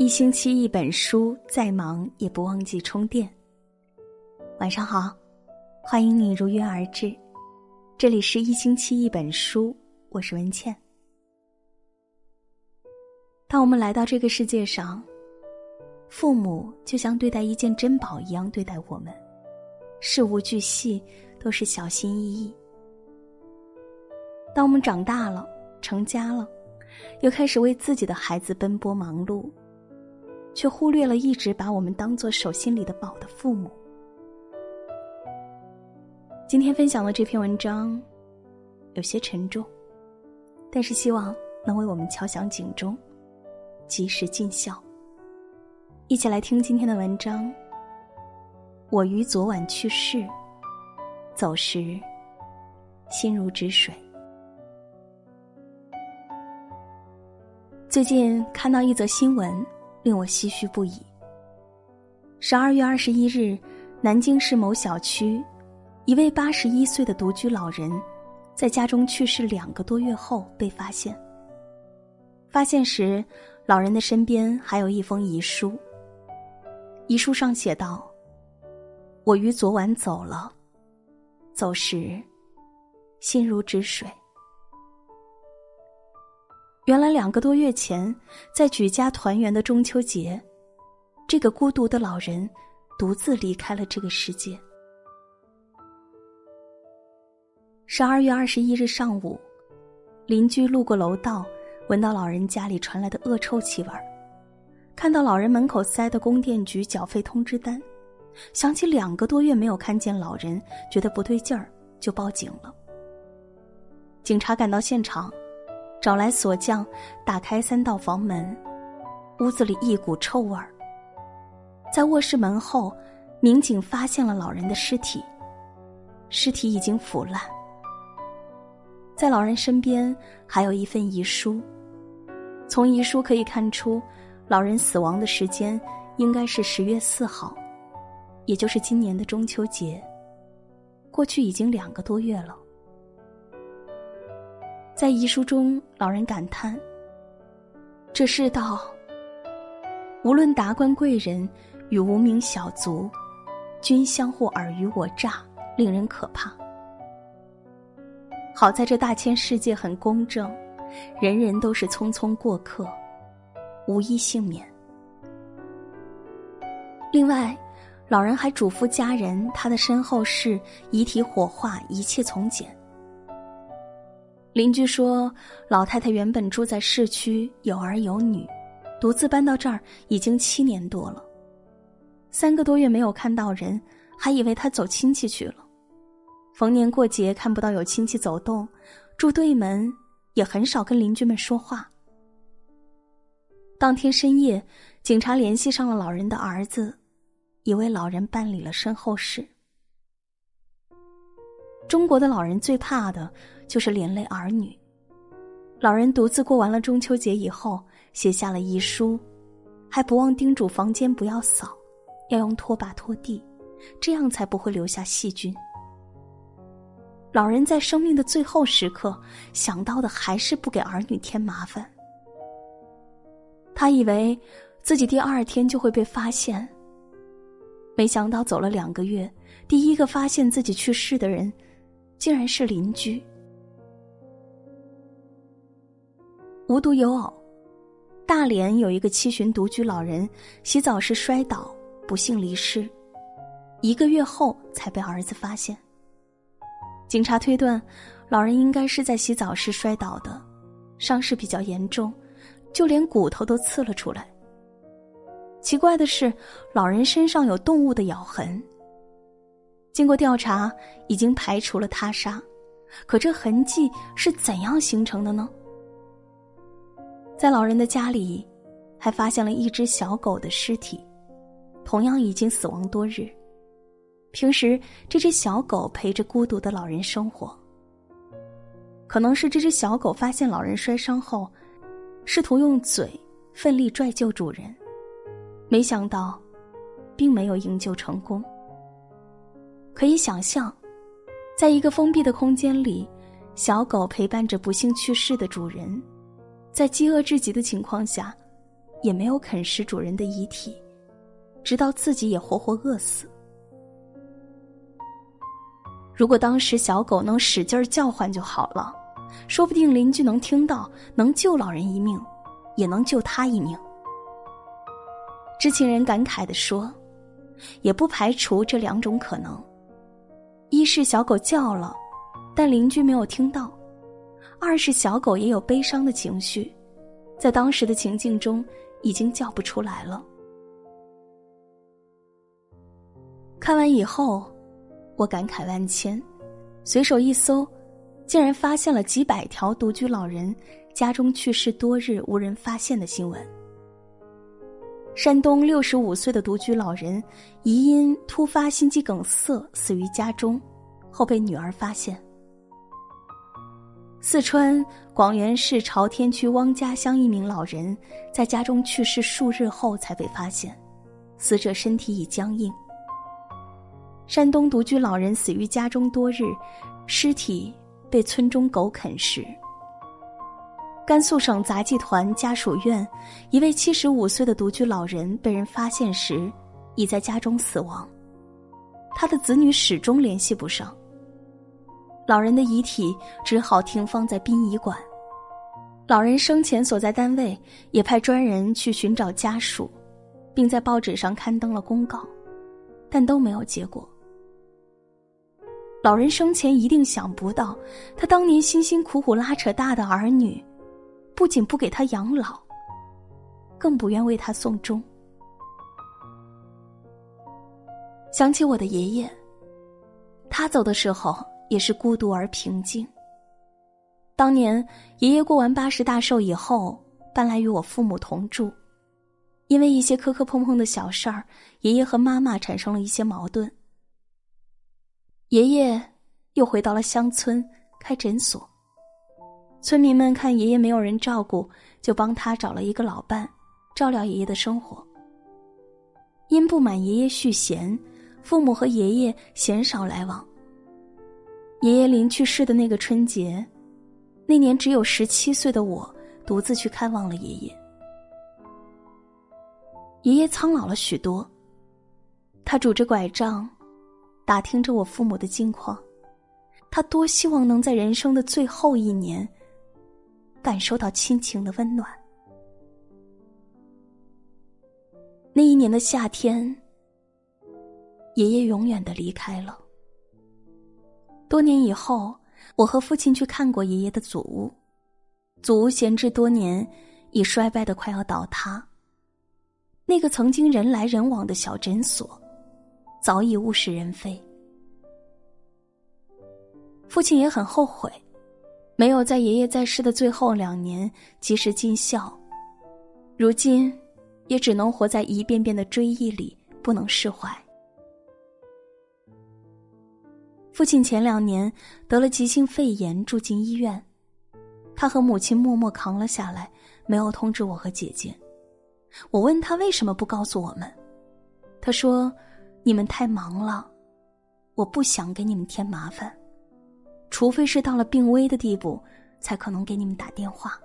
一星期一本书，再忙也不忘记充电。晚上好，欢迎你如约而至，这里是一星期一本书，我是文倩。当我们来到这个世界上，父母就像对待一件珍宝一样对待我们，事无巨细都是小心翼翼。当我们长大了，成家了，又开始为自己的孩子奔波忙碌。却忽略了一直把我们当做手心里的宝的父母。今天分享的这篇文章有些沉重，但是希望能为我们敲响警钟，及时尽孝。一起来听今天的文章。我于昨晚去世，走时心如止水。最近看到一则新闻。令我唏嘘不已。十二月二十一日，南京市某小区，一位八十一岁的独居老人，在家中去世两个多月后被发现。发现时，老人的身边还有一封遗书。遗书上写道：“我于昨晚走了，走时，心如止水。”原来两个多月前，在举家团圆的中秋节，这个孤独的老人独自离开了这个世界。十二月二十一日上午，邻居路过楼道，闻到老人家里传来的恶臭气味看到老人门口塞的供电局缴费通知单，想起两个多月没有看见老人，觉得不对劲儿，就报警了。警察赶到现场。找来锁匠，打开三道房门，屋子里一股臭味儿。在卧室门后，民警发现了老人的尸体，尸体已经腐烂。在老人身边还有一份遗书，从遗书可以看出，老人死亡的时间应该是十月四号，也就是今年的中秋节。过去已经两个多月了。在遗书中，老人感叹：“这世道，无论达官贵人与无名小卒，均相互尔虞我诈，令人可怕。好在这大千世界很公正，人人都是匆匆过客，无一幸免。另外，老人还嘱咐家人，他的身后事遗体火化，一切从简。”邻居说，老太太原本住在市区，有儿有女，独自搬到这儿已经七年多了。三个多月没有看到人，还以为她走亲戚去了。逢年过节看不到有亲戚走动，住对门也很少跟邻居们说话。当天深夜，警察联系上了老人的儿子，也为老人办理了身后事。中国的老人最怕的。就是连累儿女。老人独自过完了中秋节以后，写下了遗书，还不忘叮嘱房间不要扫，要用拖把拖地，这样才不会留下细菌。老人在生命的最后时刻，想到的还是不给儿女添麻烦。他以为自己第二天就会被发现，没想到走了两个月，第一个发现自己去世的人，竟然是邻居。无独有偶，大连有一个七旬独居老人，洗澡时摔倒，不幸离世，一个月后才被儿子发现。警察推断，老人应该是在洗澡时摔倒的，伤势比较严重，就连骨头都刺了出来。奇怪的是，老人身上有动物的咬痕。经过调查，已经排除了他杀，可这痕迹是怎样形成的呢？在老人的家里，还发现了一只小狗的尸体，同样已经死亡多日。平时这只小狗陪着孤独的老人生活。可能是这只小狗发现老人摔伤后，试图用嘴奋力拽救主人，没想到，并没有营救成功。可以想象，在一个封闭的空间里，小狗陪伴着不幸去世的主人。在饥饿至极的情况下，也没有啃食主人的遗体，直到自己也活活饿死。如果当时小狗能使劲叫唤就好了，说不定邻居能听到，能救老人一命，也能救他一命。知情人感慨的说：“也不排除这两种可能：一是小狗叫了，但邻居没有听到；二是小狗也有悲伤的情绪，在当时的情境中已经叫不出来了。”看完以后。我感慨万千，随手一搜，竟然发现了几百条独居老人家中去世多日无人发现的新闻。山东六十五岁的独居老人疑因突发心肌梗塞死于家中，后被女儿发现。四川广元市朝天区汪家乡一名老人在家中去世数日后才被发现，死者身体已僵硬。山东独居老人死于家中多日，尸体被村中狗啃食。甘肃省杂技团家属院一位七十五岁的独居老人被人发现时，已在家中死亡，他的子女始终联系不上。老人的遗体只好停放在殡仪馆，老人生前所在单位也派专人去寻找家属，并在报纸上刊登了公告，但都没有结果。老人生前一定想不到，他当年辛辛苦苦拉扯大的儿女，不仅不给他养老，更不愿为他送终。想起我的爷爷，他走的时候也是孤独而平静。当年爷爷过完八十大寿以后，搬来与我父母同住，因为一些磕磕碰碰的小事儿，爷爷和妈妈产生了一些矛盾。爷爷又回到了乡村开诊所。村民们看爷爷没有人照顾，就帮他找了一个老伴，照料爷爷的生活。因不满爷爷续弦，父母和爷爷鲜少来往。爷爷临去世的那个春节，那年只有十七岁的我独自去看望了爷爷。爷爷苍老了许多，他拄着拐杖。打听着我父母的近况，他多希望能在人生的最后一年感受到亲情的温暖。那一年的夏天，爷爷永远的离开了。多年以后，我和父亲去看过爷爷的祖屋，祖屋闲置多年，已衰败的快要倒塌。那个曾经人来人往的小诊所。早已物是人非。父亲也很后悔，没有在爷爷在世的最后两年及时尽孝，如今也只能活在一遍遍的追忆里，不能释怀。父亲前两年得了急性肺炎，住进医院，他和母亲默默扛了下来，没有通知我和姐姐。我问他为什么不告诉我们，他说。你们太忙了，我不想给你们添麻烦，除非是到了病危的地步，才可能给你们打电话。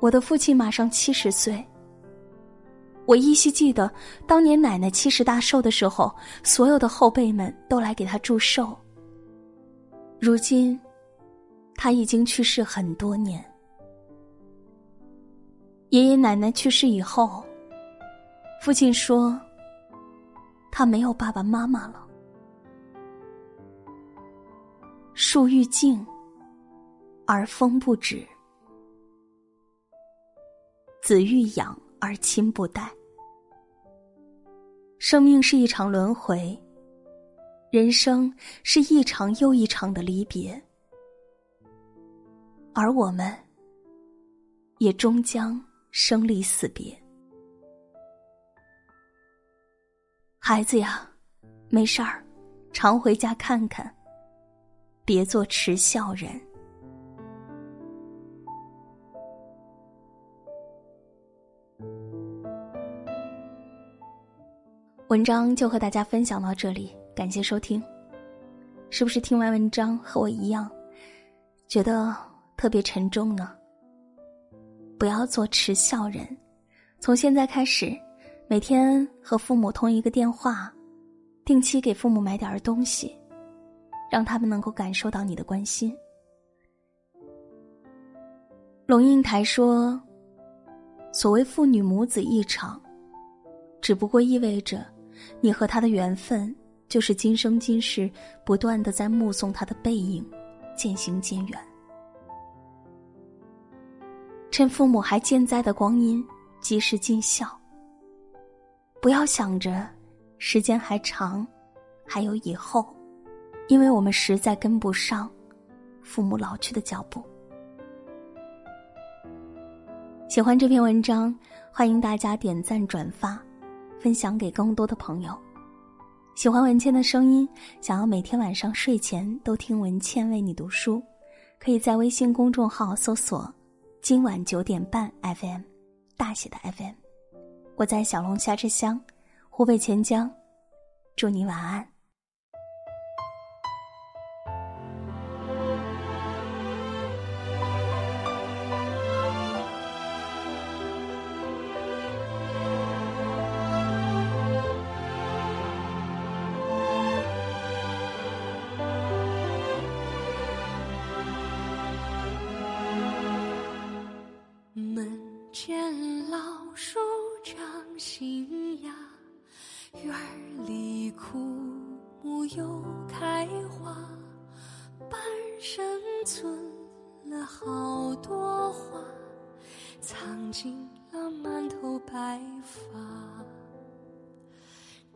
我的父亲马上七十岁，我依稀记得当年奶奶七十大寿的时候，所有的后辈们都来给他祝寿。如今，他已经去世很多年，爷爷奶奶去世以后。父亲说：“他没有爸爸妈妈了。树欲静，而风不止；子欲养，而亲不待。生命是一场轮回，人生是一场又一场的离别，而我们也终将生离死别。”孩子呀，没事儿，常回家看看。别做迟孝人。文章就和大家分享到这里，感谢收听。是不是听完文章和我一样，觉得特别沉重呢？不要做持孝人。从现在开始，每天和父母通一个电话，定期给父母买点东西，让他们能够感受到你的关心。龙应台说：“所谓父女母子一场，只不过意味着你和他的缘分，就是今生今世不断的在目送他的背影渐行渐远。趁父母还健在的光阴。”及时尽孝。不要想着时间还长，还有以后，因为我们实在跟不上父母老去的脚步。喜欢这篇文章，欢迎大家点赞转发，分享给更多的朋友。喜欢文倩的声音，想要每天晚上睡前都听文倩为你读书，可以在微信公众号搜索“今晚九点半 FM”。大写的 FM，我在小龙虾之乡，湖北潜江，祝你晚安。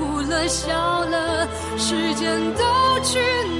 哭了笑了，时间都去哪